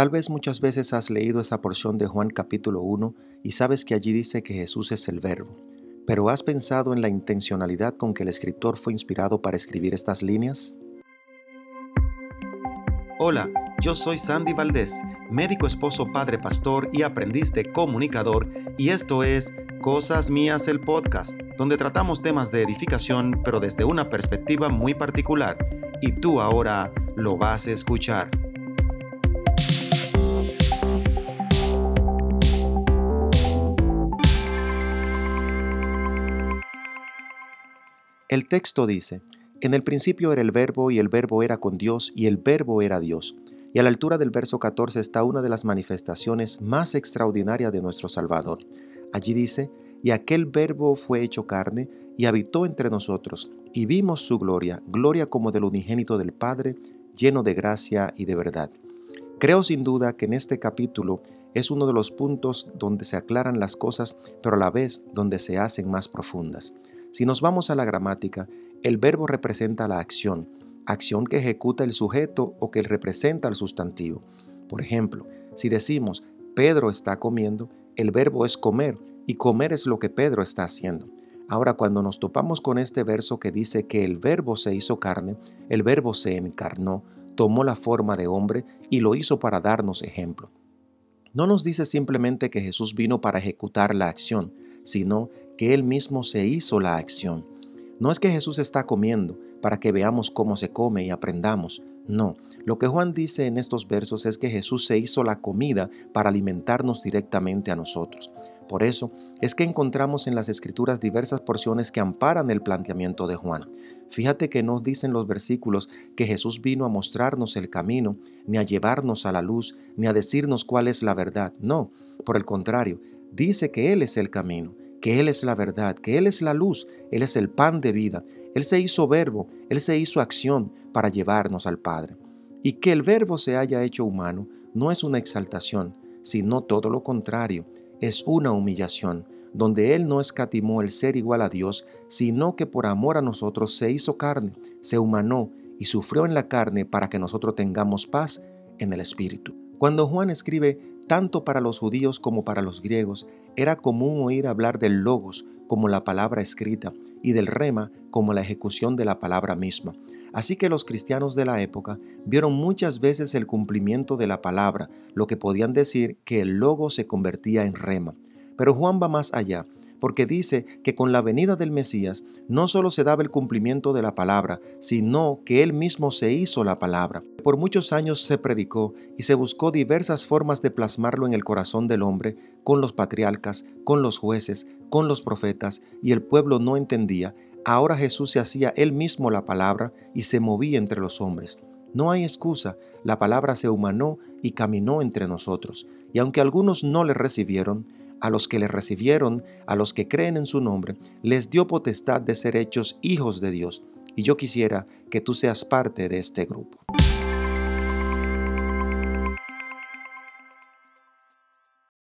Tal vez muchas veces has leído esa porción de Juan capítulo 1 y sabes que allí dice que Jesús es el verbo, pero ¿has pensado en la intencionalidad con que el escritor fue inspirado para escribir estas líneas? Hola, yo soy Sandy Valdés, médico esposo, padre pastor y aprendiz de comunicador, y esto es Cosas Mías el podcast, donde tratamos temas de edificación, pero desde una perspectiva muy particular, y tú ahora lo vas a escuchar. El texto dice, en el principio era el verbo y el verbo era con Dios y el verbo era Dios. Y a la altura del verso 14 está una de las manifestaciones más extraordinarias de nuestro Salvador. Allí dice, y aquel verbo fue hecho carne y habitó entre nosotros, y vimos su gloria, gloria como del unigénito del Padre, lleno de gracia y de verdad. Creo sin duda que en este capítulo es uno de los puntos donde se aclaran las cosas, pero a la vez donde se hacen más profundas. Si nos vamos a la gramática, el verbo representa la acción, acción que ejecuta el sujeto o que representa el sustantivo. Por ejemplo, si decimos Pedro está comiendo, el verbo es comer y comer es lo que Pedro está haciendo. Ahora, cuando nos topamos con este verso que dice que el verbo se hizo carne, el verbo se encarnó, tomó la forma de hombre y lo hizo para darnos ejemplo. No nos dice simplemente que Jesús vino para ejecutar la acción, sino que Él mismo se hizo la acción. No es que Jesús está comiendo para que veamos cómo se come y aprendamos. No, lo que Juan dice en estos versos es que Jesús se hizo la comida para alimentarnos directamente a nosotros. Por eso es que encontramos en las escrituras diversas porciones que amparan el planteamiento de Juan. Fíjate que no dicen los versículos que Jesús vino a mostrarnos el camino, ni a llevarnos a la luz, ni a decirnos cuál es la verdad. No, por el contrario, dice que Él es el camino, que Él es la verdad, que Él es la luz, Él es el pan de vida. Él se hizo verbo, Él se hizo acción para llevarnos al Padre. Y que el verbo se haya hecho humano no es una exaltación, sino todo lo contrario, es una humillación, donde Él no escatimó el ser igual a Dios, sino que por amor a nosotros se hizo carne, se humanó y sufrió en la carne para que nosotros tengamos paz en el Espíritu. Cuando Juan escribe tanto para los judíos como para los griegos, era común oír hablar del logos como la palabra escrita y del rema como la ejecución de la palabra misma. Así que los cristianos de la época vieron muchas veces el cumplimiento de la palabra, lo que podían decir que el logo se convertía en rema. Pero Juan va más allá porque dice que con la venida del Mesías no solo se daba el cumplimiento de la palabra, sino que él mismo se hizo la palabra. Por muchos años se predicó y se buscó diversas formas de plasmarlo en el corazón del hombre, con los patriarcas, con los jueces, con los profetas, y el pueblo no entendía. Ahora Jesús se hacía él mismo la palabra y se movía entre los hombres. No hay excusa, la palabra se humanó y caminó entre nosotros, y aunque algunos no le recibieron, a los que le recibieron, a los que creen en su nombre, les dio potestad de ser hechos hijos de Dios. Y yo quisiera que tú seas parte de este grupo.